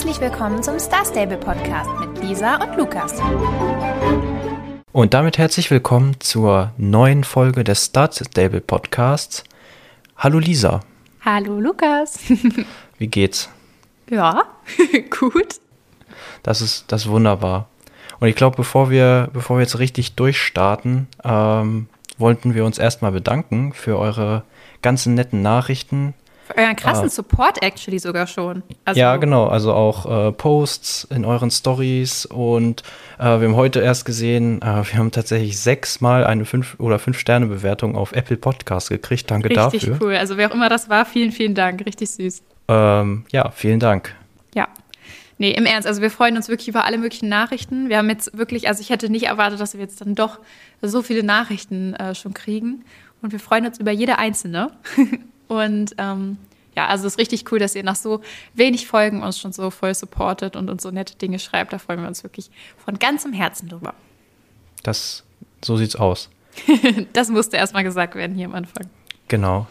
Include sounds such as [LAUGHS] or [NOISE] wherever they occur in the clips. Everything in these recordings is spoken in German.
Herzlich willkommen zum Star Stable Podcast mit Lisa und Lukas. Und damit herzlich willkommen zur neuen Folge des Star Stable Podcasts. Hallo Lisa. Hallo Lukas. [LAUGHS] Wie geht's? Ja, [LAUGHS] gut. Das ist, das ist wunderbar. Und ich glaube, bevor wir, bevor wir jetzt richtig durchstarten, ähm, wollten wir uns erstmal bedanken für eure ganzen netten Nachrichten, euren krassen uh, Support actually sogar schon. Also ja, genau. Also auch äh, Posts in euren Stories und äh, wir haben heute erst gesehen, äh, wir haben tatsächlich sechsmal eine fünf oder fünf Sterne Bewertung auf Apple Podcast gekriegt. Danke Richtig dafür. Richtig cool. Also wer auch immer das war, vielen, vielen Dank. Richtig süß. Ähm, ja, vielen Dank. Ja. Nee, im Ernst, also wir freuen uns wirklich über alle möglichen Nachrichten. Wir haben jetzt wirklich, also ich hätte nicht erwartet, dass wir jetzt dann doch so viele Nachrichten äh, schon kriegen. Und wir freuen uns über jede einzelne. [LAUGHS] Und ähm, ja, also es ist richtig cool, dass ihr nach so wenig Folgen uns schon so voll supportet und uns so nette Dinge schreibt. Da freuen wir uns wirklich von ganzem Herzen drüber. Das, so sieht's aus. [LAUGHS] das musste erstmal gesagt werden hier am Anfang. Genau.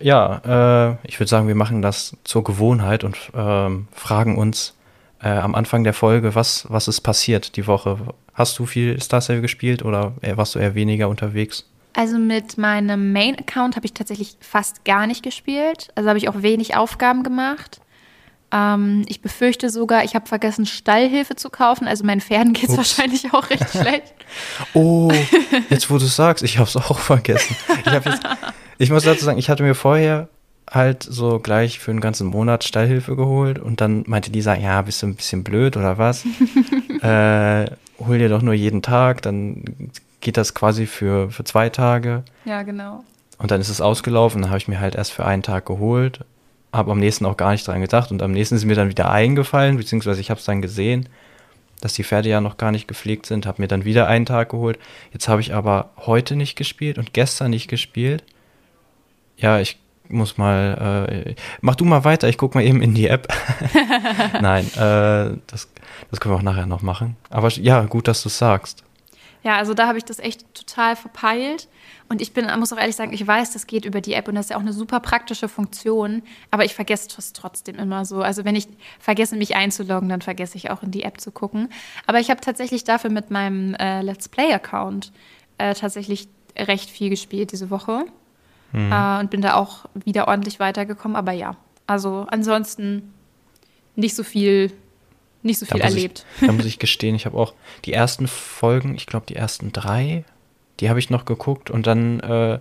Ja, äh, ich würde sagen, wir machen das zur Gewohnheit und ähm, fragen uns äh, am Anfang der Folge, was, was ist passiert die Woche? Hast du viel Star Stable gespielt oder warst du eher weniger unterwegs? Also mit meinem Main-Account habe ich tatsächlich fast gar nicht gespielt. Also habe ich auch wenig Aufgaben gemacht. Ähm, ich befürchte sogar, ich habe vergessen, Stallhilfe zu kaufen. Also meinen Pferden geht es wahrscheinlich auch recht [LAUGHS] schlecht. Oh, [LAUGHS] jetzt wo du es sagst, ich habe es auch vergessen. Ich, jetzt, ich muss dazu sagen, ich hatte mir vorher halt so gleich für einen ganzen Monat Stallhilfe geholt und dann meinte Lisa, ja, bist du ein bisschen blöd oder was? [LAUGHS] äh, hol dir doch nur jeden Tag, dann geht das quasi für, für zwei Tage. Ja, genau. Und dann ist es ausgelaufen, dann habe ich mir halt erst für einen Tag geholt, habe am nächsten auch gar nicht dran gedacht und am nächsten ist mir dann wieder eingefallen, beziehungsweise ich habe es dann gesehen, dass die Pferde ja noch gar nicht gepflegt sind, habe mir dann wieder einen Tag geholt. Jetzt habe ich aber heute nicht gespielt und gestern nicht gespielt. Ja, ich muss mal, äh, mach du mal weiter, ich gucke mal eben in die App. [LAUGHS] [LAUGHS] Nein, äh, das, das können wir auch nachher noch machen. Aber ja, gut, dass du es sagst. Ja, also da habe ich das echt total verpeilt. Und ich bin, muss auch ehrlich sagen, ich weiß, das geht über die App und das ist ja auch eine super praktische Funktion, aber ich vergesse es trotzdem immer so. Also wenn ich vergesse, mich einzuloggen, dann vergesse ich auch in die App zu gucken. Aber ich habe tatsächlich dafür mit meinem äh, Let's Play-Account äh, tatsächlich recht viel gespielt diese Woche mhm. äh, und bin da auch wieder ordentlich weitergekommen. Aber ja, also ansonsten nicht so viel nicht so viel da erlebt. Ich, da muss [LAUGHS] ich gestehen, ich habe auch die ersten Folgen, ich glaube die ersten drei, die habe ich noch geguckt und dann, äh,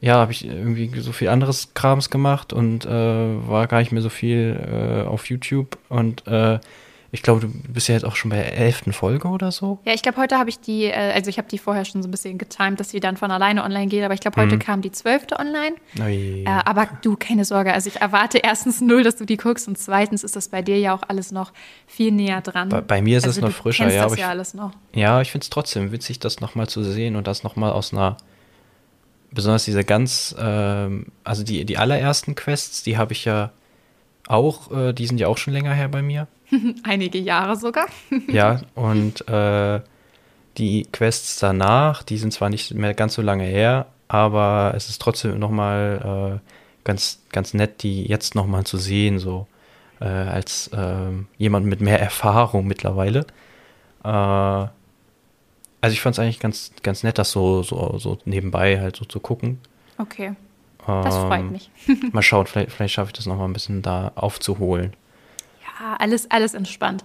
ja, habe ich irgendwie so viel anderes Krams gemacht und äh, war gar nicht mehr so viel äh, auf YouTube und äh, ich glaube, du bist ja jetzt auch schon bei der elften Folge oder so. Ja, ich glaube, heute habe ich die, äh, also ich habe die vorher schon so ein bisschen getimed, dass sie dann von alleine online geht, aber ich glaube, heute mhm. kam die zwölfte online. Äh, aber du, keine Sorge, also ich erwarte erstens null, dass du die guckst und zweitens ist das bei dir ja auch alles noch viel näher dran. Bei, bei mir ist also es noch frischer, ja. Ja, ich, alles noch. Ja, ich finde es trotzdem witzig, das nochmal zu sehen und das nochmal aus einer besonders diese ganz, ähm, also die, die allerersten Quests, die habe ich ja auch, äh, die sind ja auch schon länger her bei mir. [LAUGHS] Einige Jahre sogar. [LAUGHS] ja, und äh, die Quests danach, die sind zwar nicht mehr ganz so lange her, aber es ist trotzdem nochmal äh, ganz, ganz nett, die jetzt nochmal zu sehen, so äh, als äh, jemand mit mehr Erfahrung mittlerweile. Äh, also ich fand es eigentlich ganz, ganz nett, das so, so, so nebenbei halt so zu gucken. Okay. Das freut ähm, mich. [LAUGHS] mal schauen, vielleicht, vielleicht schaffe ich das nochmal ein bisschen da aufzuholen. Ja, alles, alles entspannt.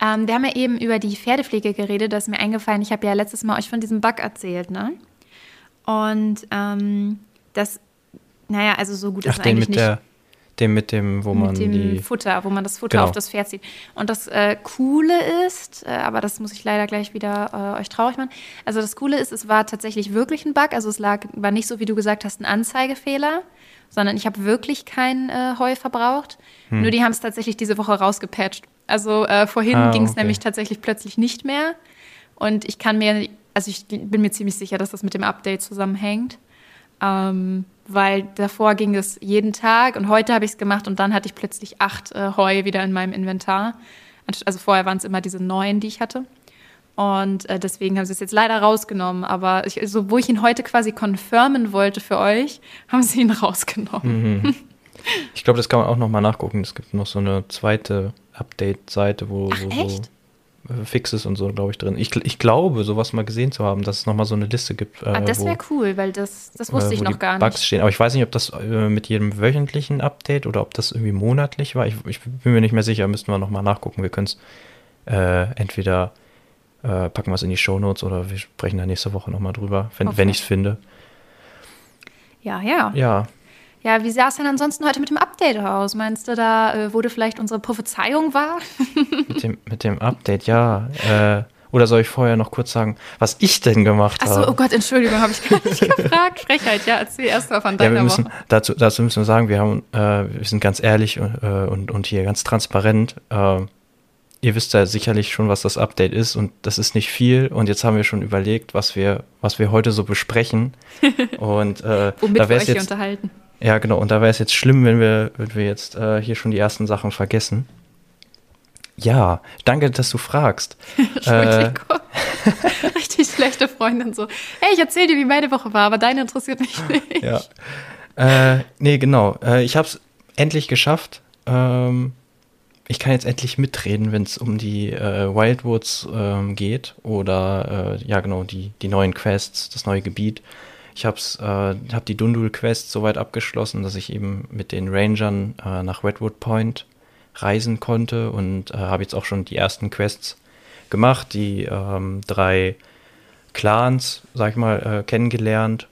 Ähm, wir haben ja eben über die Pferdepflege geredet. Da ist mir eingefallen, ich habe ja letztes Mal euch von diesem Bug erzählt, ne? Und ähm, das, naja, also so gut Ach, ist eigentlich nicht. Der, dem mit dem, wo man mit dem die Futter, wo man das Futter genau. auf das Pferd zieht. Und das äh, Coole ist, äh, aber das muss ich leider gleich wieder äh, euch traurig machen. Also das Coole ist, es war tatsächlich wirklich ein Bug. Also es lag, war nicht so, wie du gesagt hast, ein Anzeigefehler, sondern ich habe wirklich kein äh, Heu verbraucht. Hm. Nur die haben es tatsächlich diese Woche rausgepatcht. Also äh, vorhin ah, ging es okay. nämlich tatsächlich plötzlich nicht mehr. Und ich kann mir, also ich bin mir ziemlich sicher, dass das mit dem Update zusammenhängt. Ähm, weil davor ging es jeden Tag und heute habe ich es gemacht und dann hatte ich plötzlich acht äh, Heu wieder in meinem Inventar. Also vorher waren es immer diese neun, die ich hatte. Und äh, deswegen haben sie es jetzt leider rausgenommen. Aber ich, so, wo ich ihn heute quasi confirmen wollte für euch, [LAUGHS] haben sie ihn rausgenommen. Mhm. Ich glaube, das kann man auch nochmal nachgucken. Es gibt noch so eine zweite Update-Seite, wo, Ach, so äh, Fixes und so, glaube ich, drin. Ich, ich glaube, sowas mal gesehen zu haben, dass es nochmal so eine Liste gibt. ah, äh, das wo- wäre cool, weil das, das wusste äh, ich noch gar Bugs nicht. stehen. Aber ich weiß nicht, ob das äh, mit jedem wöchentlichen Update oder ob das irgendwie monatlich war. Ich, ich bin mir nicht mehr sicher, müssten wir nochmal nachgucken. Wir können es äh, entweder äh, packen wir es in die Shownotes oder wir sprechen da nächste Woche nochmal drüber, wenn, Okay. wenn ich es finde. Ja, ja. Ja, Ja, wie sah es denn ansonsten heute mit dem Update aus? Meinst du, da äh, wurde vielleicht unsere Prophezeiung wahr? [LAUGHS] mit dem, mit dem Update, ja. Äh, oder soll ich vorher noch kurz sagen, was ich denn gemacht Achso, habe? oh Gott, Entschuldigung, habe ich gar nicht [LAUGHS] gefragt. Frechheit, ja, erzähl erst mal von Ja, deiner wir müssen, Woche. dazu, dazu müssen wir sagen, wir, haben, äh, wir sind ganz ehrlich und, äh, und, und hier ganz transparent. Äh, ihr wisst ja sicherlich schon, was das Update ist und das ist nicht viel. Und jetzt haben wir schon überlegt, was wir, was wir heute so besprechen. [LAUGHS] und äh, Womit da wir euch es hier jetzt, unterhalten. Ja genau, und da wäre es jetzt schlimm, wenn wir, wenn wir jetzt äh, hier schon die ersten Sachen vergessen. Ja, danke, dass du fragst. [LAUGHS] Entschuldigung. [LAUGHS] Richtig schlechte Freundin so. Hey, ich erzähl dir, wie meine Woche war, aber deine interessiert mich [LAUGHS] nicht. Ja. Äh, nee, genau. Äh, ich habe es endlich geschafft. Ähm, ich kann jetzt endlich mitreden, wenn es um die äh, Wildwoods ähm, geht oder äh, ja genau die die neuen Quests, das neue Gebiet. Ich habe äh, hab die Dundul Quest soweit abgeschlossen, dass ich eben mit den Rangern äh, nach Redwood Point reisen konnte und äh, habe jetzt auch schon die ersten Quests gemacht, die ähm, drei Clans, sag ich mal, äh, kennengelernt.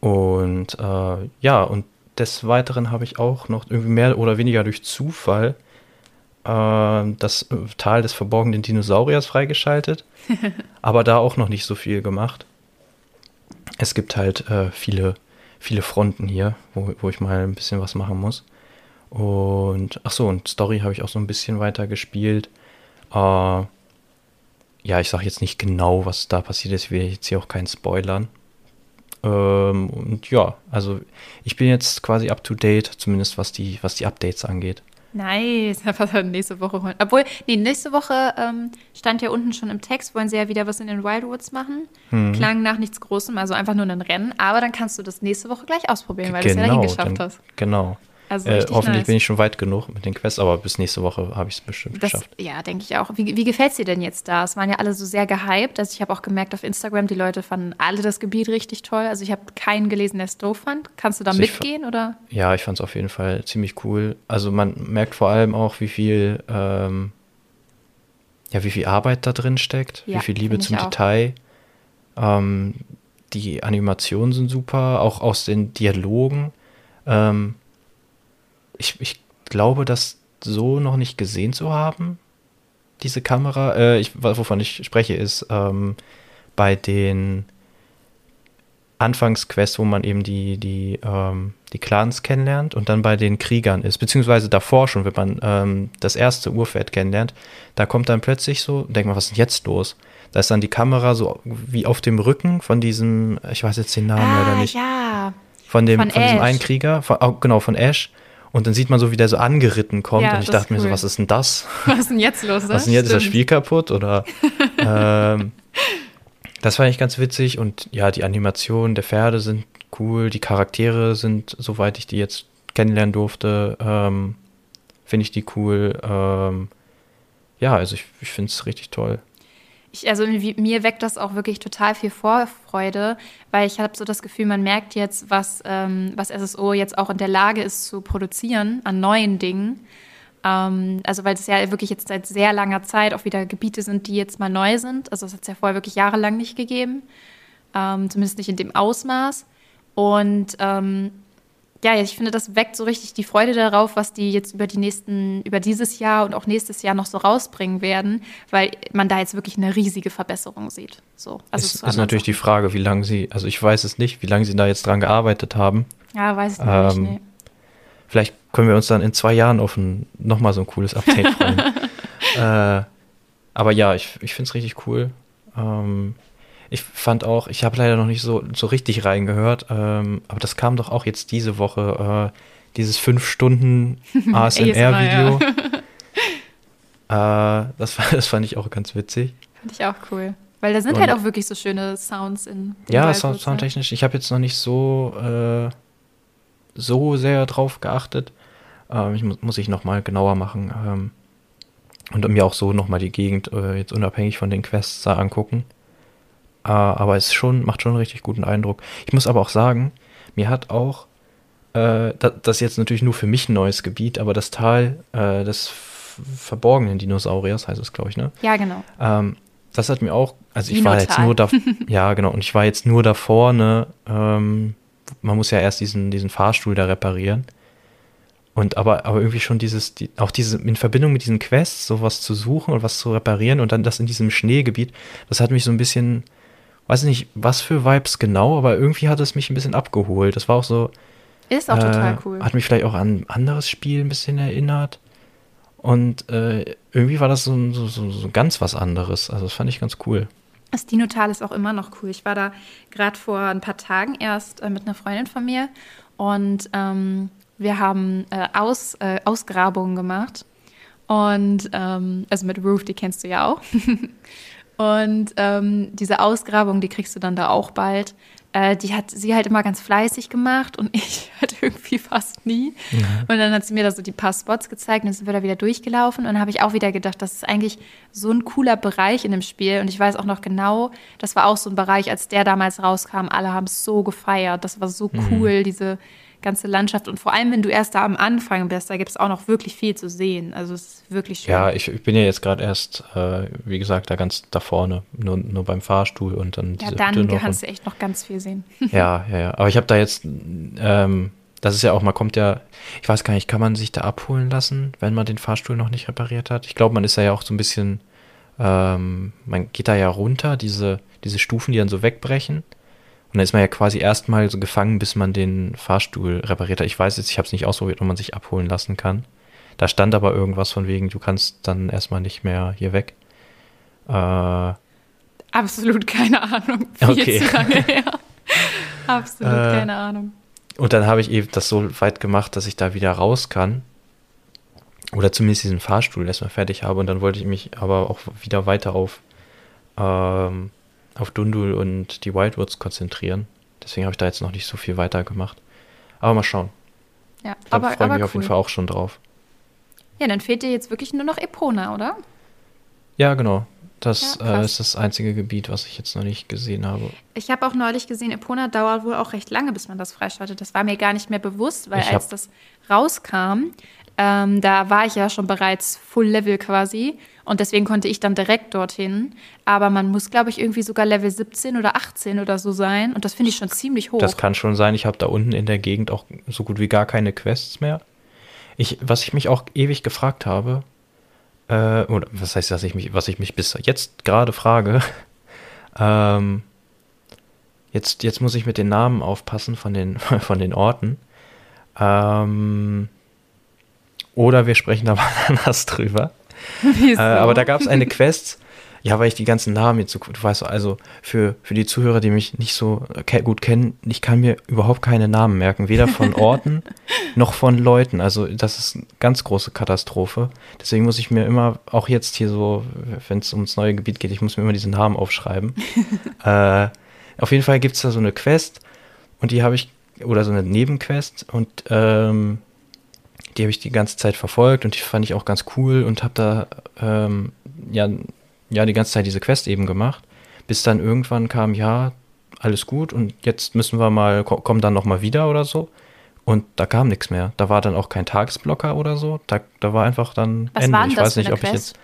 Und äh, ja, und des Weiteren habe ich auch noch irgendwie mehr oder weniger durch Zufall äh, das äh, Tal des verborgenen Dinosauriers freigeschaltet, [LAUGHS] aber da auch noch nicht so viel gemacht. Es gibt halt äh, viele, viele Fronten hier, wo, wo ich mal ein bisschen was machen muss. Und ach so, und Story habe ich auch so ein bisschen weiter gespielt. Äh, ja, ich sage jetzt nicht genau, was da passiert ist. Ich will jetzt hier auch keinen spoilern. Ähm, und ja, also ich bin jetzt quasi up to date, zumindest was die, was die Updates angeht. Nice, [LAUGHS] was wir nächste Woche holen. Obwohl, nee, nächste Woche ähm, stand ja unten schon im Text, wollen sie ja wieder was in den Wildwoods machen. Mhm. Klang nach nichts Großem, also einfach nur ein Rennen. Aber dann kannst du das nächste Woche gleich ausprobieren, weil du es ja dahin geschafft dann- hast. Genau. Also Äh, hoffentlich nice. bin ich schon weit genug mit den Quests, aber bis nächste Woche habe ich es bestimmt Das, geschafft. ja, denke ich auch. Wie, wie gefällt es dir denn jetzt da? Es waren ja alle so sehr gehypt. Also ich habe auch gemerkt auf Instagram, die Leute fanden alle das Gebiet richtig toll. Also ich habe keinen gelesen, der es doof fand. Kannst du da Also mitgehen oder? Ja, ich fand es auf jeden Fall ziemlich cool. Also man merkt vor allem auch, wie viel, ähm, ja, wie viel Arbeit da drin steckt, Ja, wie viel Liebe zum. Detail. Ähm, die Animationen sind super, auch aus den Dialogen. Ähm, ich, ich glaube, das so noch nicht gesehen zu haben, diese Kamera. Äh, ich, wovon ich spreche, ist ähm, bei den Anfangsquests, wo man eben die, die, ähm, die Clans kennenlernt und dann bei den Kriegern ist, beziehungsweise davor schon, wenn man ähm, das erste Urpferd kennenlernt, da kommt dann plötzlich so, denkt man, was ist denn jetzt los? Da ist dann die Kamera so wie auf dem Rücken von diesem, ich weiß jetzt den Namen leider nicht, Ah, ja. von dem, von von, diesem einen Krieger, von, oh, genau, von Ash. Und dann sieht man so, wie der so angeritten kommt. Ja, und ich dachte mir so, cool. was ist denn das? [LAUGHS] Was ist denn jetzt los? Was ist denn jetzt? Ist das Stimmt. Spiel kaputt? Oder [LAUGHS] ähm, das fand ich ganz witzig und ja, die Animationen der Pferde sind cool, die Charaktere sind, soweit ich die jetzt kennenlernen durfte, ähm, finde ich die cool. Ähm, ja, also ich, ich finde es richtig toll. Ich, also mir weckt das auch wirklich total viel Vorfreude, weil ich habe so das Gefühl, man merkt jetzt, was, ähm, was SSO jetzt auch in der Lage ist zu produzieren an neuen Dingen. Ähm, also weil es ja wirklich jetzt seit sehr langer Zeit auch wieder Gebiete sind, die jetzt mal neu sind. Also das hat es ja vorher wirklich jahrelang nicht gegeben, ähm, zumindest nicht in dem Ausmaß. Und ähm, ja, ich finde, das weckt so richtig die Freude darauf, was die jetzt über die nächsten, über dieses Jahr und auch nächstes Jahr noch so rausbringen werden, weil man da jetzt wirklich eine riesige Verbesserung sieht. So, also ist, ist natürlich die Sachen. Frage, wie lange sie, also ich weiß es nicht, wie lange sie da jetzt dran gearbeitet haben. Ja, weiß ich Ähm, nicht. Nee. Vielleicht können wir uns dann in zwei Jahren auf ein, nochmal so ein cooles Update freuen. [LAUGHS] äh, aber ja, ich, ich finde es richtig cool. Ähm, ich fand auch, ich habe leider noch nicht so, so richtig reingehört, ähm, aber das kam doch auch jetzt diese Woche, äh, dieses 5 Stunden [LAUGHS] ASMR-Video. [LAUGHS] äh, das, war- das fand ich auch ganz witzig. Fand ich auch cool. Weil da sind Und- halt auch wirklich so schöne Sounds in. Ja, sound, soundtechnisch. Ich habe jetzt noch nicht so, äh, so sehr drauf geachtet. Ähm, ich muss, muss ich nochmal genauer machen. Ähm, und mir auch so nochmal die Gegend äh, jetzt unabhängig von den Quests da angucken. Äh, aber es schon, macht schon einen richtig guten Eindruck. Ich muss aber auch sagen, mir hat auch, äh, das, das ist jetzt natürlich nur für mich ein neues Gebiet, aber das Tal äh, des verborgenen Dinosauriers heißt es, glaube ich, ne? Ja, genau. Ähm, das hat mir auch, also ich war jetzt nur da, [LAUGHS] ja genau, und ich war jetzt nur da vorne. Ähm, man muss ja erst diesen, diesen Fahrstuhl da reparieren. Und aber, aber irgendwie schon dieses, die, auch diese, in Verbindung mit diesen Quests, sowas zu suchen und was zu reparieren und dann das in diesem Schneegebiet, das hat mich so ein bisschen, weiß nicht, was für Vibes genau, aber irgendwie hat es mich ein bisschen abgeholt. Das war auch so. Ist auch äh, total cool. Hat mich vielleicht auch an ein anderes Spiel ein bisschen erinnert. Und äh, irgendwie war das so, so, so, so, ganz was anderes. Also das fand ich ganz cool. Das Dinotal ist auch immer noch cool. Ich war da gerade vor ein paar Tagen erst äh, mit einer Freundin von mir und ähm, wir haben äh, Aus, äh, Ausgrabungen gemacht. Und ähm, also mit Roof, die kennst du ja auch. [LAUGHS] und ähm, diese Ausgrabung, die kriegst du dann da auch bald. Äh, die hat sie halt immer ganz fleißig gemacht und [LAUGHS] ich halt irgendwie fast nie. Mhm. Und dann hat sie mir da so die paar Spots gezeigt und dann sind wir da wieder durchgelaufen. Und dann habe ich auch wieder gedacht, das ist eigentlich so ein cooler Bereich in dem Spiel. Und ich weiß auch noch genau, das war auch so ein Bereich, als der damals rauskam. Alle haben es so gefeiert. Das war so mhm. cool, diese ganze Landschaft. Und vor allem, wenn du erst da am Anfang bist, da gibt es auch noch wirklich viel zu sehen. Also es ist wirklich schön. Ja, ich, ich bin ja jetzt gerade erst, äh, wie gesagt, da ganz da vorne, nur, nur beim Fahrstuhl und dann Ja, dann kannst du echt noch ganz viel sehen. [LAUGHS] ja, ja, ja. Aber ich habe da jetzt, ähm, das ist ja auch, man kommt ja, ich weiß gar nicht, kann man sich da abholen lassen, wenn man den Fahrstuhl noch nicht repariert hat? Ich glaube, man ist ja auch so ein bisschen, ähm, man geht da ja runter, diese, diese Stufen, die dann so wegbrechen. Und dann ist man ja quasi erstmal so gefangen, bis man den Fahrstuhl repariert hat. Ich weiß jetzt, ich habe es nicht ausprobiert, ob man sich abholen lassen kann. Da stand aber irgendwas von wegen, du kannst dann erstmal nicht mehr hier weg. Äh, Absolut keine Ahnung. Viel okay. zu lange her. [LAUGHS] Absolut äh, keine Ahnung. Und dann habe ich eben das so weit gemacht, dass ich da wieder raus kann. Oder zumindest diesen Fahrstuhl erstmal fertig habe. Und dann wollte ich mich aber auch wieder weiter auf ähm, auf Dundul und die Wildwoods konzentrieren. Deswegen habe ich da jetzt noch nicht so viel weiter gemacht. Aber mal schauen. Ja, da aber freue ich mich auf jeden Fall auch schon drauf. Ja, dann fehlt dir jetzt wirklich nur noch Epona, oder? Ja, genau. Das ja, äh, ist das einzige Gebiet, was ich jetzt noch nicht gesehen habe. Ich habe auch neulich gesehen, Epona dauert wohl auch recht lange, bis man das freischaltet. Das war mir gar nicht mehr bewusst, weil als das rauskam, ähm, da war ich ja schon bereits Full Level quasi. Und deswegen konnte ich dann direkt dorthin. Aber man muss, glaube ich, irgendwie sogar Level 17 oder 18 oder so sein. Und das finde ich schon ziemlich hoch. Das kann schon sein. Ich habe da unten in der Gegend auch so gut wie gar keine Quests mehr. Ich, was ich mich auch ewig gefragt habe, äh, oder was heißt, dass ich mich, was ich mich bis jetzt gerade frage, [LAUGHS] ähm, jetzt, jetzt muss ich mit den Namen aufpassen von den, [LAUGHS] von den Orten. Ähm, oder wir sprechen da mal [LAUGHS] anders drüber. Wieso? Äh, aber da gab es eine Quest, ja, weil ich die ganzen Namen jetzt so, du weißt, also für, für die Zuhörer, die mich nicht so gut kennen, ich kann mir überhaupt keine Namen merken, weder von [LAUGHS] Orten noch von Leuten. Also das ist eine ganz große Katastrophe. Deswegen muss ich mir immer, auch jetzt hier so, wenn es ums neue Gebiet geht, ich muss mir immer diesen Namen aufschreiben. [LAUGHS] äh, auf jeden Fall gibt es da so eine Quest und die habe ich, oder so eine Nebenquest und ähm, die habe ich die ganze Zeit verfolgt und die fand ich auch ganz cool und habe da ähm, ja, ja die ganze Zeit diese Quest eben gemacht, bis dann irgendwann kam, ja, alles gut und jetzt müssen wir mal, kommen dann nochmal wieder oder so. Und da kam nichts mehr. Da war dann auch kein Tagesblocker oder so. Da, da war einfach dann was Ende. ich weiß nicht, ob Quest? ich jetzt.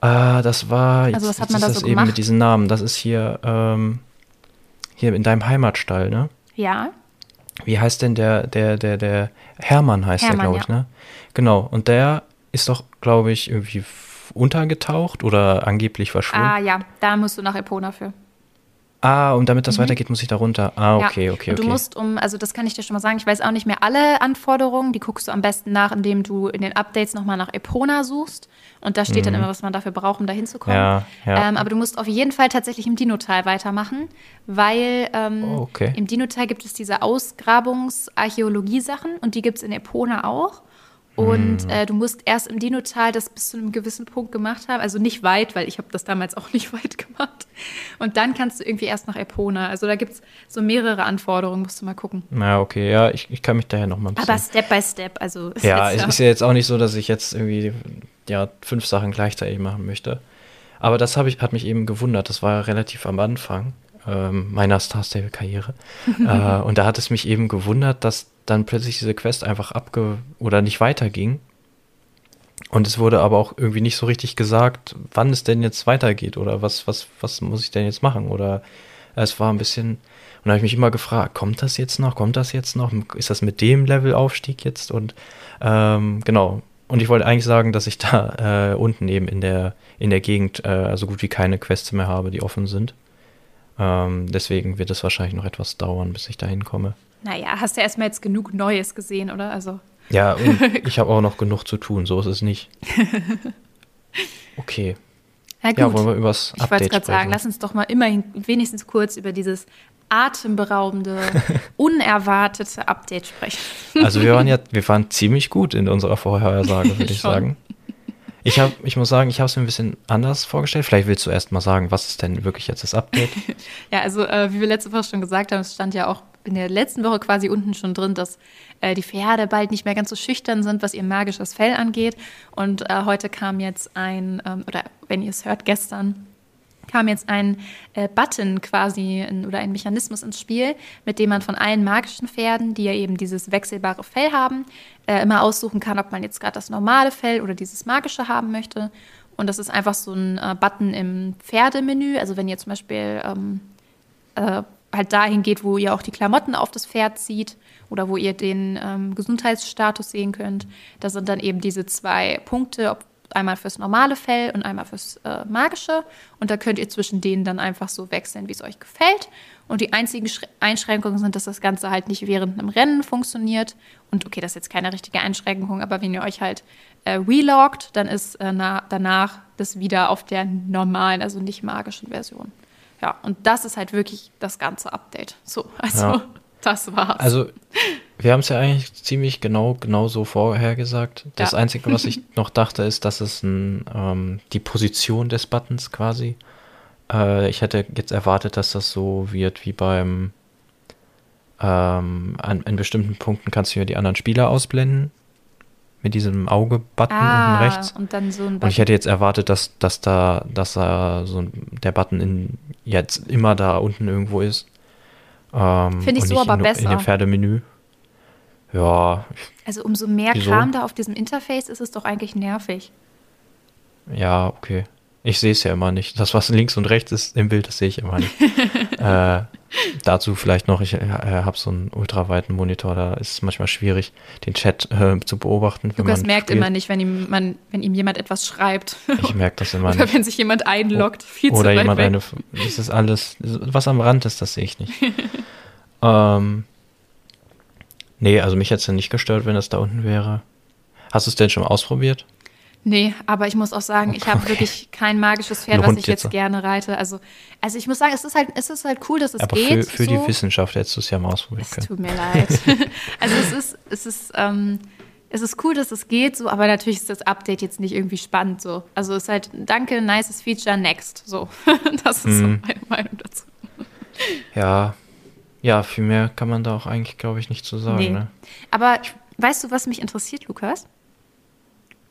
Ah, das war. Also was hat man da so das gemacht? eben mit diesen Namen. Das ist hier, ähm, hier in deinem Heimatstall, ne? Ja. Wie heißt denn der, der, der, der Hermann heißt Hermann, der, glaube ich, ja. ne? Genau. Und der ist doch, glaube ich, irgendwie untergetaucht oder angeblich verschwunden. Ah ja, da musst du nach Epona für. Ah, und damit das mhm. weitergeht, muss ich da runter. Ah, okay, ja. okay, und du okay. musst um, also das kann ich dir schon mal sagen, ich weiß auch nicht mehr alle Anforderungen, die guckst du am besten nach, indem du in den Updates nochmal nach Epona suchst. Und da steht mhm. dann immer, was man dafür braucht, um da hinzukommen. Ja, ja. Ähm, aber du musst auf jeden Fall tatsächlich im Dinotal weitermachen, weil ähm, oh, okay. im Dinotal gibt es diese Ausgrabungs-Archäologie-Sachen und die gibt es in Epona auch. Und äh, du musst erst im Dinotal das bis zu einem gewissen Punkt gemacht haben. Also nicht weit, weil ich habe das damals auch [LAUGHS] nicht weit gemacht. Und dann kannst du irgendwie erst nach Epona. Also da gibt es so mehrere Anforderungen, musst du mal gucken. Na, okay, ja, ich, ich kann mich daher noch mal ein bisschen. Aber Step by Step, also. ist Ja, jetzt es ist ja jetzt auch nicht so, dass ich jetzt irgendwie ja, fünf Sachen gleichzeitig machen möchte. Aber das ich, hat mich eben gewundert. Das war relativ am Anfang ähm, meiner Star Stable-Karriere. [LAUGHS] äh, und da hat es mich eben gewundert, dass dann plötzlich diese Quest einfach abge oder nicht weiterging. Und es wurde aber auch irgendwie nicht so richtig gesagt, wann es denn jetzt weitergeht oder was, was, was muss ich denn jetzt machen? Oder es war ein bisschen, und da habe ich mich immer gefragt, kommt das jetzt noch? Kommt das jetzt noch? Ist das mit dem Levelaufstieg jetzt? Und ähm, genau. Und ich wollte eigentlich sagen, dass ich da äh, unten eben in der, in der Gegend äh, so gut wie keine Quests mehr habe, die offen sind. Ähm, deswegen wird es wahrscheinlich noch etwas dauern, bis ich da hinkomme. Naja, hast du erstmal jetzt genug Neues gesehen, oder? Also. Ja, [LAUGHS] ich habe auch noch genug zu tun, so ist es nicht. [LAUGHS] Okay. Ja, wollen wir ich wollte Update es gerade sagen, lass uns doch mal immerhin wenigstens kurz über dieses atemberaubende, [LAUGHS] unerwartete Update sprechen. Also wir waren ja, wir waren ziemlich gut in unserer Vorhersage, würde ich sagen. Ich, hab, ich muss sagen, ich habe es mir ein bisschen anders vorgestellt. Vielleicht willst du erst mal sagen, was ist denn wirklich jetzt das Update? Ja, also äh, wie wir letzte Woche schon gesagt haben, es stand ja auch in der letzten Woche quasi unten schon drin, dass äh, die Pferde bald nicht mehr ganz so schüchtern sind, was ihr magisches Fell angeht. Und äh, heute kam jetzt ein, ähm, oder wenn ihr es hört, gestern kam jetzt ein äh, Button quasi in, oder ein Mechanismus ins Spiel, mit dem man von allen magischen Pferden, die ja eben dieses wechselbare Fell haben, äh, immer aussuchen kann, ob man jetzt gerade das normale Fell oder dieses magische haben möchte. Und das ist einfach so ein äh, Button im Pferdemenü. Also wenn ihr zum Beispiel ähm, äh, halt dahin geht, wo ihr auch die Klamotten auf das Pferd zieht oder wo ihr den ähm, Gesundheitsstatus sehen könnt. Da sind dann eben diese zwei Punkte, einmal fürs normale Fell und einmal fürs äh, magische. Und da könnt ihr zwischen denen dann einfach so wechseln, wie es euch gefällt. Und die einzigen Schre- Einschränkungen sind, dass das Ganze halt nicht während einem Rennen funktioniert. Und okay, das ist jetzt keine richtige Einschränkung, aber wenn ihr euch halt äh, reloggt, dann ist äh, na, danach das wieder auf der normalen, also nicht magischen Version. Ja, und das ist halt wirklich das ganze Update. So, also Ja. [LAUGHS] das war's. Also, wir haben es ja eigentlich ziemlich genau, genau so vorhergesagt. Das Ja. Einzige, was ich [LAUGHS] noch dachte, ist, dass es ein, ähm, die Position des Buttons quasi. Äh, ich hätte jetzt erwartet, dass das so wird wie beim. Ähm, an, an bestimmten Punkten kannst du ja die anderen Spieler ausblenden. Mit diesem Auge-Button ah, unten rechts. und dann so ein Und ich hätte jetzt erwartet, dass, dass da, dass da so ein, der Button in, jetzt immer da unten irgendwo ist. Ähm, Finde ich so aber in, besser. In dem Pferdemenü. Ja, Also umso mehr Wieso? Kram da auf diesem Interface ist es doch eigentlich nervig. ja, okay. Ich sehe es ja immer nicht. Das, was links und rechts ist im Bild, das sehe ich immer nicht. [LAUGHS] äh, dazu vielleicht noch, ich äh, habe so einen ultraweiten Monitor, da ist es manchmal schwierig, den Chat äh, zu beobachten. Lukas man merkt spielt. immer nicht, wenn ihm, man, wenn ihm jemand etwas schreibt. Ich merke das immer [LAUGHS] Oder nicht. wenn sich jemand einloggt. Viel zu Oder weit jemand weg. eine. Das ist alles. Was am Rand ist, das sehe ich nicht. [LAUGHS] ähm, nee, also mich hätte es ja nicht gestört, wenn das da unten wäre. Hast du es denn schon ausprobiert? Nee, aber ich muss auch sagen, ich habe [LAUGHS] Okay. wirklich kein magisches Pferd, was ich jetzt gerne reite. Also, also ich muss sagen, es ist halt, es ist halt cool, dass es Aber geht. für, für so. die Wissenschaft hättest du es ja mal ausprobieren Es können. tut mir leid. [LAUGHS] also es ist, es ist, ähm, es ist cool, dass es geht, so, aber natürlich ist das Update jetzt nicht irgendwie spannend so. Also es ist halt, danke, nices Feature, next. So. [LAUGHS] das ist so Mhm. meine Meinung dazu. Ja. Ja, viel mehr kann man da auch eigentlich, glaube ich, nicht zu sagen. Nee. Ne? Aber weißt du, was mich interessiert, Lukas?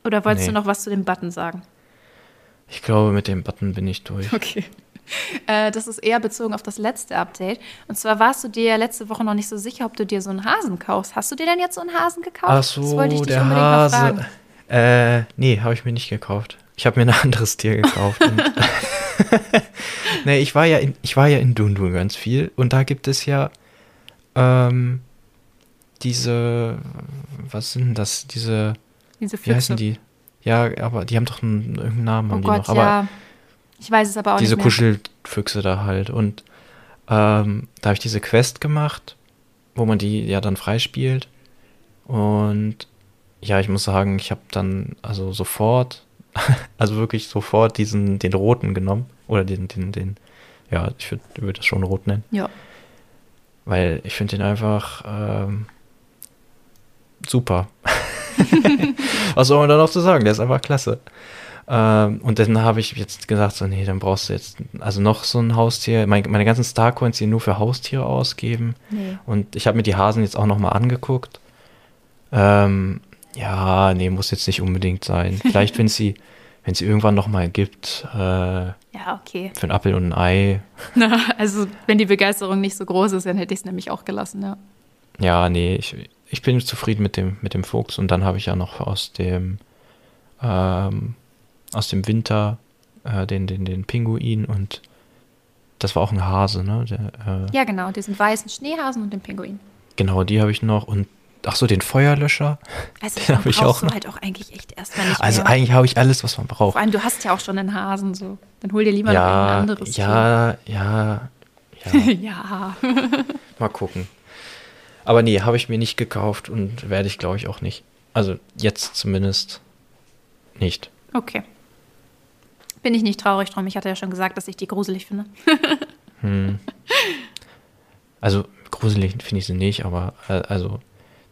Oder wolltest Nee. du noch was zu dem Button sagen? Ich glaube, mit dem Button bin ich durch. Okay. Äh, das ist eher bezogen auf das letzte Update. Und zwar warst du dir letzte Woche noch nicht so sicher, ob du dir so einen Hasen kaufst. Hast du dir denn jetzt so einen Hasen gekauft? Ach das so, wollte ich dich der unbedingt mal Hase. fragen. Äh, nee, habe ich mir nicht gekauft. Ich habe mir ein [LAUGHS] anderes Tier gekauft. [LAUGHS] nee, ich war ja in, ich war ja in Dundun ganz viel und da gibt es ja ähm, diese, was sind denn das? Diese, Diese wie heißen Füchse. die? Ja, aber die haben doch einen, irgendeinen Namen, Oh haben die Gott, noch. Aber ja. Ich weiß es aber auch diese nicht mehr. Kuschelfüchse da halt. Und ähm, da habe ich diese Quest gemacht, wo man die ja dann freispielt. Und ja, ich muss sagen, ich habe dann also sofort, [LAUGHS] also wirklich sofort diesen, den roten genommen. Oder den, den, den, ja, ich würde würd das schon rot nennen. Ja. Weil ich finde den einfach ähm, super. [LAUGHS] Was soll man da noch zu sagen? Der ist einfach klasse. Ähm, und dann habe ich jetzt gesagt, so, nee, dann brauchst du jetzt, also noch so ein Haustier. Meine, meine ganzen Starcoins, die nur für Haustiere ausgeben. Nee. Und ich habe mir die Hasen jetzt auch nochmal angeguckt. Ähm, ja, nee, muss jetzt nicht unbedingt sein. Vielleicht, wenn sie, [LAUGHS] wenn sie irgendwann nochmal gibt, äh, Ja, okay. für ein Apfel und ein Ei. Na, [LAUGHS] also, wenn die Begeisterung nicht so groß ist, dann hätte ich es nämlich auch gelassen, ja. Ja, nee, ich, ich bin zufrieden mit dem, mit dem Fuchs. Und dann habe ich ja noch aus dem, ähm, aus dem Winter äh, den, den, den Pinguin und das war auch ein Hase, ne? Der, äh, Ja, genau, diesen weißen Schneehasen und den Pinguin. Genau, die habe ich noch. Und ach so, den Feuerlöscher. Also, Den dann hab ich auch du noch. halt auch eigentlich echt erstmal nicht Also mehr. eigentlich habe ich alles, was man braucht. Vor allem, du hast ja auch schon einen Hasen, so. Dann hol dir lieber noch Ja, ein anderes ja, ja, ja. Tier. ja. [LAUGHS] Mal gucken. Aber nee, habe ich mir nicht gekauft und werde ich, glaube ich, auch nicht. Also jetzt zumindest nicht. Okay. Bin ich nicht traurig drum. Ich hatte ja schon gesagt, dass ich die gruselig finde. [LAUGHS] Hm. Also gruselig finde ich sie nicht, aber äh, also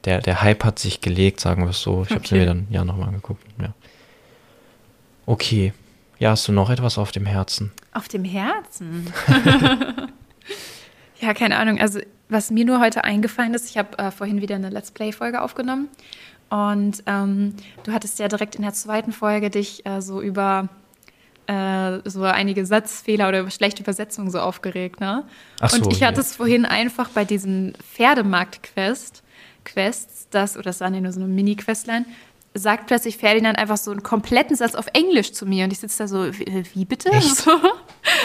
der, der Hype hat sich gelegt, sagen wir es so. Ich habe sie Okay. mir dann ja nochmal angeguckt. Ja. Okay. Ja, hast du noch etwas auf dem Herzen? Auf dem Herzen. [LAUGHS] [LAUGHS] ja, keine Ahnung. Also, was mir nur heute eingefallen ist, ich habe äh, vorhin wieder eine Let's Play-Folge aufgenommen. Und ähm, du hattest ja direkt in der zweiten Folge dich äh, so über äh, so einige Satzfehler oder über schlechte Übersetzungen so aufgeregt, ne? Ach so, Und ich hatte ja. es vorhin einfach bei diesen Pferdemarkt-Quest, Quests, das, oder das waren ja nur so eine Mini-Questline, sagt plötzlich Ferdinand einfach so einen kompletten Satz auf Englisch zu mir und ich sitze da so, wie, wie bitte? [LAUGHS] So.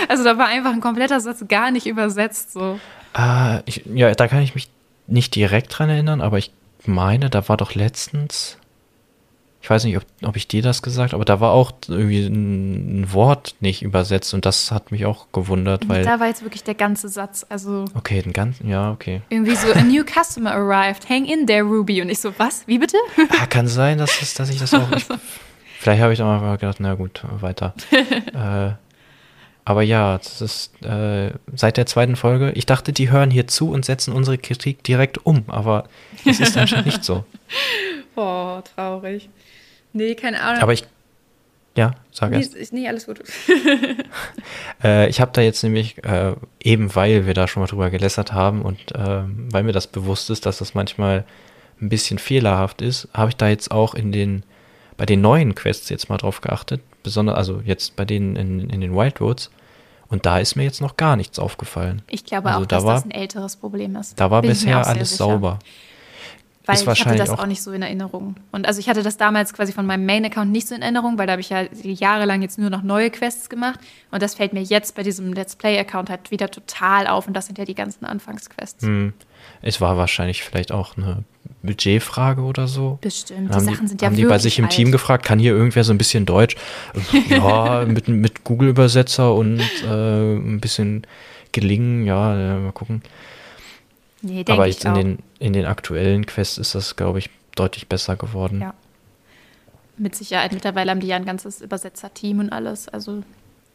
Also da war einfach ein kompletter Satz gar nicht übersetzt. So. Äh, ich, ja, da kann ich mich nicht direkt dran erinnern, aber ich meine, da war doch letztens, ich weiß nicht, ob, ob ich dir das gesagt habe, aber da war auch irgendwie ein, ein Wort nicht übersetzt und das hat mich auch gewundert, weil, da war jetzt wirklich der ganze Satz. Also okay, den ganzen, ja, okay. irgendwie so, a new customer arrived, hang in there, Ruby. Und ich so, was? Wie bitte? Ah, kann sein, dass, es, dass ich das auch, ich, [LAUGHS] vielleicht habe ich auch mal gedacht, na gut, weiter. [LAUGHS] äh, aber ja, das ist äh, seit der zweiten Folge. Ich dachte, die hören hier zu und setzen unsere Kritik direkt um, aber es ist anscheinend nicht so. [LAUGHS] Oh, traurig. Nee, keine Ahnung. Aber ich, ja, sag nee, erst. ist- nee, alles gut. [LAUGHS] [LAUGHS] Äh, ich habe da jetzt nämlich, äh, eben weil wir da schon mal drüber gelässert haben und ähm, weil mir das bewusst ist, dass das manchmal ein bisschen fehlerhaft ist, habe ich da jetzt auch in den, bei den neuen Quests jetzt mal drauf geachtet, besonders, also jetzt bei denen in, in den Wildwoods. Und da ist mir jetzt noch gar nichts aufgefallen. Ich glaube Also auch, da dass war- das ein älteres Problem ist. Da war Bin bisher alles sicher. sauber. Weil ich hatte das auch- auch nicht so in Erinnerung. Und also ich hatte das damals quasi von meinem Main-Account nicht so in Erinnerung, weil da habe ich ja jahrelang jetzt nur noch neue Quests gemacht. Und das fällt mir jetzt bei diesem Let's Play-Account halt wieder total auf. Und das sind ja die ganzen Anfangsquests. Hm. Es war wahrscheinlich vielleicht auch eine Budgetfrage oder so. Bestimmt. Die haben Sachen die, sind ja haben die bei sich im alt. Team gefragt, kann hier irgendwer so ein bisschen Deutsch? [LAUGHS] ja, mit, mit Google-Übersetzer und äh, ein bisschen gelingen, ja, äh, mal gucken. Nee, denke ich in auch. In den aktuellen Quests ist das, glaube ich, deutlich besser geworden. Ja. Mit Sicherheit. Mittlerweile haben die ja ein ganzes Übersetzerteam und alles. Also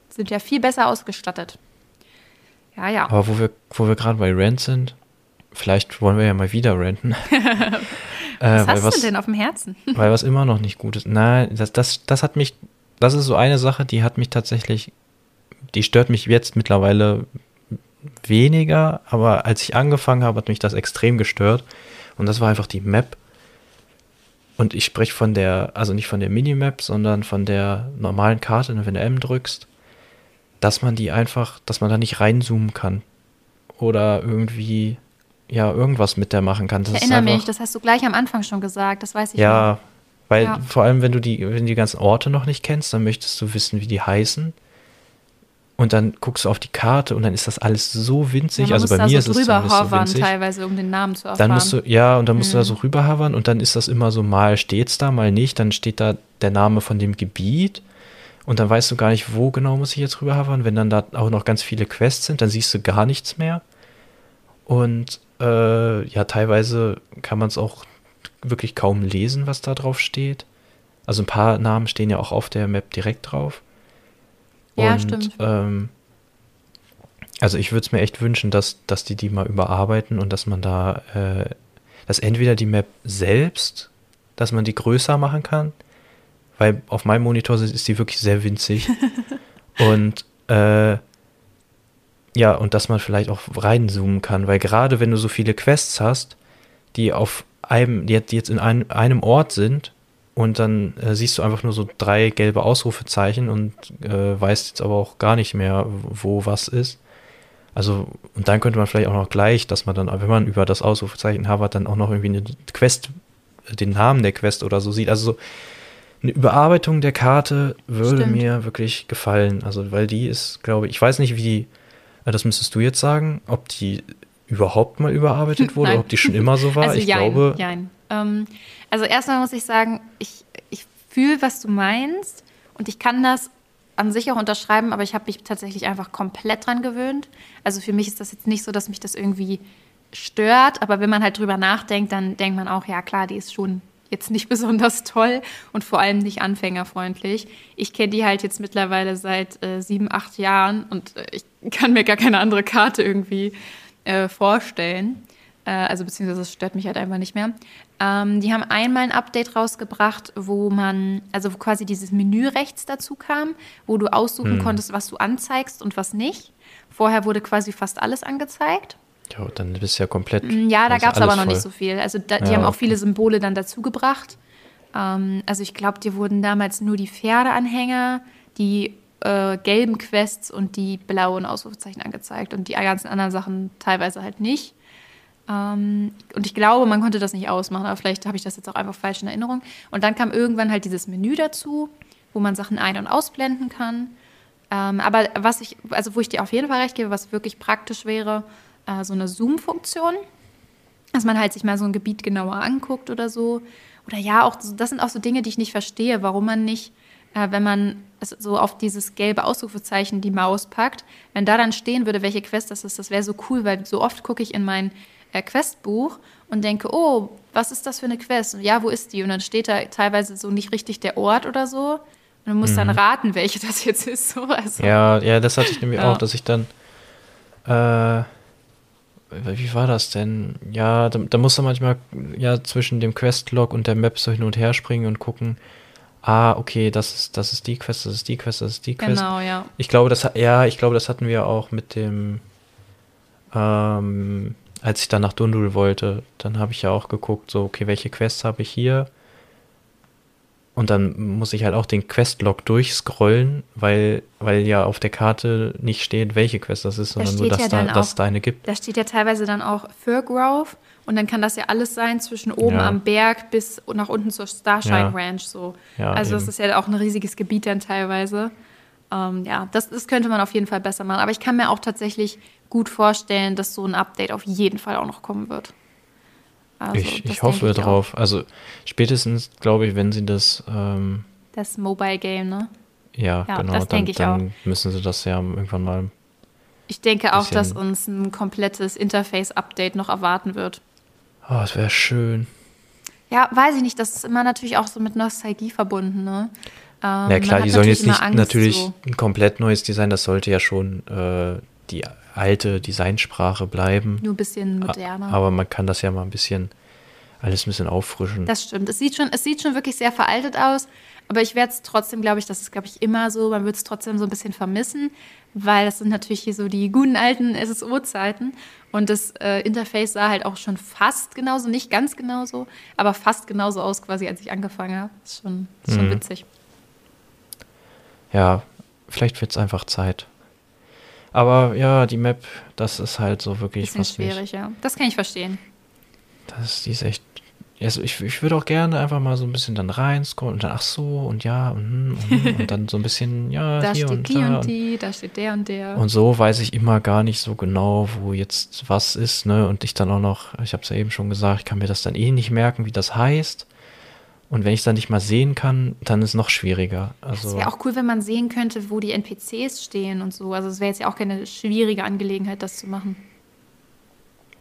sind ja viel besser ausgestattet. Ja, ja. Aber wo wir, wo wir gerade bei Rant sind, vielleicht wollen wir ja mal wieder ranten. [LAUGHS] [LAUGHS] äh, was weil hast du denn auf dem Herzen? [LAUGHS] Weil was immer noch nicht gut ist. Nein, das, das, das hat mich, das ist so eine Sache, die hat mich tatsächlich, die stört mich jetzt mittlerweile weniger, aber als ich angefangen habe, hat mich das extrem gestört. Und das war einfach die Map. Und ich spreche von der, also nicht von der Minimap, sondern von der normalen Karte, wenn du M drückst, dass man die einfach, dass man da nicht reinzoomen kann. Oder irgendwie, ja, irgendwas mit der machen kann. Das Ich erinnere mich, einfach- das hast du gleich am Anfang schon gesagt. Das weiß ich noch. ja, weil Ja. vor allem, wenn du die, wenn du die ganzen Orte noch nicht kennst, dann möchtest du wissen, wie die heißen. Und dann guckst du auf die Karte und dann ist das alles so winzig. Ja, also bei mir da ist so es so winzig. teilweise, um den Namen zu erfahren. Dann musst du, ja, und dann musst du da Mhm. so rüberhavern und dann ist das immer so, mal steht's da, mal nicht. Dann steht da der Name von dem Gebiet und dann weißt du gar nicht, wo genau muss ich jetzt rüberhavern. Wenn dann da auch noch ganz viele Quests sind, dann siehst du gar nichts mehr. Und äh, ja, teilweise kann man es auch wirklich kaum lesen, was da drauf steht. Also ein paar Namen stehen ja auch auf der Map direkt drauf. Ja, und, stimmt. Ähm, also ich würde es mir echt wünschen, dass, dass die die mal überarbeiten und dass man da, äh, dass entweder die Map selbst dass man die größer machen kann, weil auf meinem Monitor ist die wirklich sehr winzig. [LAUGHS] und äh, ja, und dass man vielleicht auch reinzoomen kann, weil gerade wenn du so viele Quests hast, die auf einem, die jetzt in ein, einem Ort sind, und dann äh, siehst du einfach nur so drei gelbe Ausrufezeichen und äh, weißt jetzt aber auch gar nicht mehr, wo was ist. Also, und dann könnte man vielleicht auch noch gleich, dass man dann, wenn man über das Ausrufezeichen Harvard dann auch noch irgendwie eine Quest, den Namen der Quest oder so sieht. Also so eine Überarbeitung der Karte würde Stimmt. mir wirklich gefallen. Also, weil die ist, glaube ich, ich weiß nicht, wie, äh, das müsstest du jetzt sagen, ob die überhaupt mal überarbeitet [LAUGHS] wurde, ob die schon immer so war. Also, ich jein, glaube. Jein. Ähm, also erstmal muss ich sagen, ich, ich fühle, was du meinst und ich kann das an sich auch unterschreiben, aber ich habe mich tatsächlich einfach komplett dran gewöhnt. Also für mich ist das jetzt nicht so, dass mich das irgendwie stört, aber wenn man halt drüber nachdenkt, dann denkt man auch, ja klar, die ist schon jetzt nicht [LAUGHS] besonders toll und vor allem nicht anfängerfreundlich. Ich kenne die halt jetzt mittlerweile seit äh, sieben, acht Jahren und äh, ich [LAUGHS] kann mir gar keine andere Karte irgendwie äh, vorstellen. Äh, also beziehungsweise es stört mich halt einfach nicht mehr. Ähm, die haben einmal ein Update rausgebracht, wo man, also wo quasi dieses Menü rechts dazu kam, wo du aussuchen hm. konntest, was du anzeigst und was nicht. Vorher wurde quasi fast alles angezeigt. Ja, dann bist du ja komplett. Mm, ja, da gab es aber noch voll. nicht so viel. Also da, die ja, haben auch okay. viele Symbole dann dazu gebracht. Ähm, also ich glaube, dir wurden damals nur die Pferdeanhänger, die äh, gelben Quests und die blauen Ausrufezeichen angezeigt und die ganzen anderen Sachen teilweise halt nicht. Ähm, und ich glaube, man konnte das nicht ausmachen, aber vielleicht habe ich das jetzt auch einfach falsch in Erinnerung. Und dann kam irgendwann halt dieses Menü dazu, wo man Sachen ein- und ausblenden kann. Ähm, aber was ich, also wo ich dir auf jeden Fall recht gebe, was wirklich praktisch wäre, äh, so eine Zoom-Funktion, dass man halt sich mal so ein Gebiet genauer anguckt oder so. Oder ja, auch das sind auch so Dinge, die ich nicht verstehe, warum man nicht, äh, wenn man so auf dieses gelbe Ausrufezeichen die Maus packt, wenn da dann stehen würde, welche Quest das ist, das wäre so cool, weil so oft gucke ich in mein äh, Questbuch und denke, oh, was ist das für eine Quest? Und ja, wo ist die? Und dann steht da teilweise so nicht richtig der Ort oder so. Und du musst mhm. dann raten, welche [LAUGHS] das jetzt ist. So, also, ja, ja, das hatte ich nämlich ja. auch, dass ich dann äh, wie war das denn? Ja, da, da musst du manchmal ja zwischen dem Questlog und der Map so hin und her springen und gucken, ah, okay, das ist, das ist die Quest, das ist die Quest, das ist die Quest. Genau, ja. Ich glaube, das ja, ich glaube, das hatten wir auch mit dem ähm, als ich dann nach Dundul wollte, dann habe ich ja auch geguckt, so, okay, welche Quests habe ich hier? Und dann muss ich halt auch den Questlog durchscrollen, weil, weil ja auf der Karte nicht steht, welche Quest das ist, sondern da nur, dass, ja da, dass es da eine gibt. Da steht ja teilweise dann auch Firgrove und dann kann das ja alles sein, zwischen oben ja. am Berg bis nach unten zur Starshine ja. Ranch. So. Also eben. das ist ja auch ein riesiges Gebiet dann teilweise. Ähm, ja, das, das könnte man auf jeden Fall besser machen. Aber ich kann mir auch tatsächlich gut vorstellen, dass so ein Update auf jeden Fall auch noch kommen wird. Also, ich, ich hoffe ich drauf. Auch. Also spätestens, glaube ich, wenn sie das. Ähm, das Mobile Game, ne? Ja, ja genau. Das dann, denke ich dann auch. müssen sie das ja irgendwann mal. Ich denke auch, dass uns ein komplettes Interface-Update noch erwarten wird. Oh, das wäre schön. Ja, weiß ich nicht. Das ist immer natürlich auch so mit Nostalgie verbunden, ne? Ähm, ja klar, die sollen jetzt nicht Angst, natürlich so. ein komplett neues Design, das sollte ja schon äh, die alte Designsprache bleiben. Nur ein bisschen moderner. Aber man kann das ja mal ein bisschen, alles ein bisschen auffrischen. Das stimmt. Es sieht schon, es sieht schon wirklich sehr veraltet aus, aber ich werde es trotzdem, glaube ich, das ist, glaube ich, immer so, man wird es trotzdem so ein bisschen vermissen, weil das sind natürlich hier so die guten alten SSO-Zeiten und das äh, Interface sah halt auch schon fast genauso, nicht ganz genauso, aber fast genauso aus quasi, als ich angefangen habe. Ist schon, ist schon mhm. witzig. Ja, vielleicht wird es einfach Zeit. Aber ja, die Map, das ist halt so wirklich Bisschen was schwierig, nicht. ja. Das kann ich verstehen. Das die ist echt. Also ich, ich würde auch gerne einfach mal so ein bisschen dann reinscrollen und dann, ach so, und ja, und, und, und dann so ein bisschen, [LAUGHS] ja, da hier steht und die da. und die, da steht der und der. Und so weiß ich immer gar nicht so genau, wo jetzt was ist, ne? Und ich dann auch noch, ich habe es ja eben schon gesagt, ich kann mir das dann eh nicht merken, wie das heißt. Und wenn ich es dann nicht mal sehen kann, dann ist es noch schwieriger. Also es wäre auch cool, wenn man sehen könnte, wo die NPCs stehen und so. Also es wäre jetzt ja auch keine schwierige Angelegenheit, das zu machen.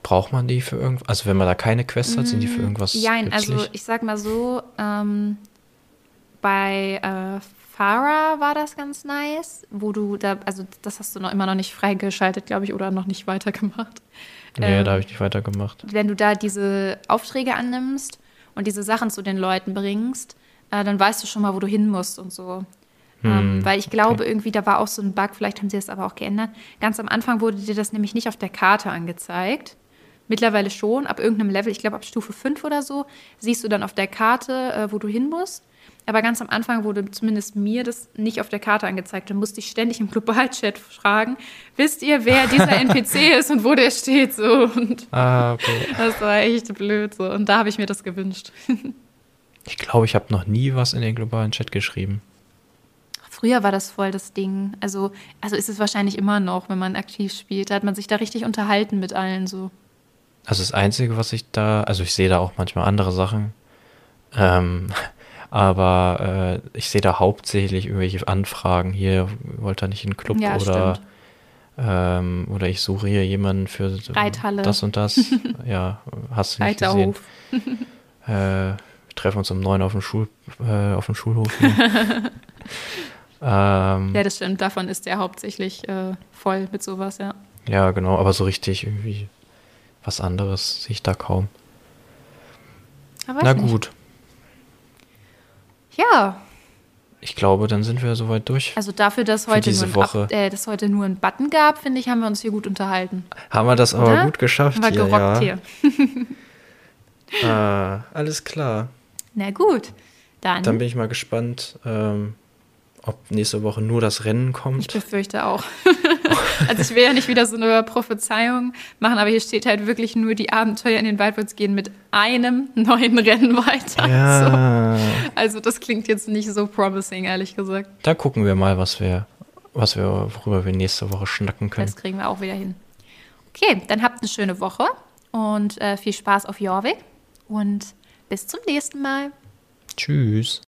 Braucht man die für irgendwas? Also wenn man da keine Quest hat, sind die für mm, irgendwas Nein, also ich sag mal so, ähm, bei äh, Farah war das ganz nice, wo du da, also das hast du noch immer noch nicht freigeschaltet, glaube ich, oder noch nicht weitergemacht. Nee, ähm, da habe ich nicht weitergemacht. Wenn du da diese Aufträge annimmst und diese Sachen zu den Leuten bringst, äh, dann weißt du schon mal, wo du hin musst und so. Ähm, weil ich glaube, okay. irgendwie, da war auch so ein Bug, vielleicht haben sie das aber auch geändert. Ganz am Anfang wurde dir das nämlich nicht auf der Karte angezeigt. Mittlerweile schon, ab irgendeinem Level, ich glaube ab Stufe 5 oder so, siehst du dann auf der Karte, äh, wo du hin musst. Aber ganz am Anfang wurde zumindest mir das nicht auf der Karte angezeigt. Da musste ich ständig im Globalchat fragen, wisst ihr, wer dieser [LAUGHS] NPC ist und wo der steht? So. Und Ah, okay. das war echt blöd. So. Und da habe ich mir das gewünscht. Ich glaube, ich habe noch nie was in den globalen Chat geschrieben. Früher war das voll das Ding. Also, also ist es wahrscheinlich immer noch, wenn man aktiv spielt. Da hat man sich da richtig unterhalten mit allen so. Also das Einzige, was ich da, also ich sehe da auch manchmal andere Sachen, ähm, aber äh, ich sehe da hauptsächlich irgendwelche Anfragen. Hier wollte er nicht in den Club Ja, oder, ähm, oder ich suche hier jemanden für Reithalle. das und das. [LAUGHS] ja, hast du nicht gesehen. [LAUGHS] Äh, wir treffen uns um neun auf dem, Schul, äh, auf dem Schulhof. [LAUGHS] Ähm, Ja, das stimmt. Davon ist er hauptsächlich äh, voll mit sowas, ja. ja, genau, aber so richtig irgendwie was anderes sehe ich da kaum. Aber Na gut, Ja, ich glaube, dann sind wir soweit durch. also dafür, dass heute, diese nur ein äh, dass heute nur einen Button gab, finde ich, haben wir uns hier gut unterhalten. Haben wir das aber Oder? gut geschafft Haben wir gerockt ja. hier. [LAUGHS] Ah, alles klar. Na gut, dann, Dann bin ich mal gespannt, ähm, ob nächste Woche nur das Rennen ich kommt. befürchte auch. [LAUGHS] [LAUGHS] also ich will ja nicht wieder so eine Prophezeiung machen, aber hier steht halt wirklich nur die Abenteuer in den Wildwoods gehen mit einem neuen Rennen weiter. So. Ja, Also das klingt jetzt nicht so promising, ehrlich gesagt. da gucken wir mal, was wir, was wir, worüber wir nächste Woche schnacken können. Das kriegen wir auch wieder hin. Okay, dann habt eine schöne Woche und äh, viel Spaß auf Jorvik und bis zum nächsten Mal. Tschüss.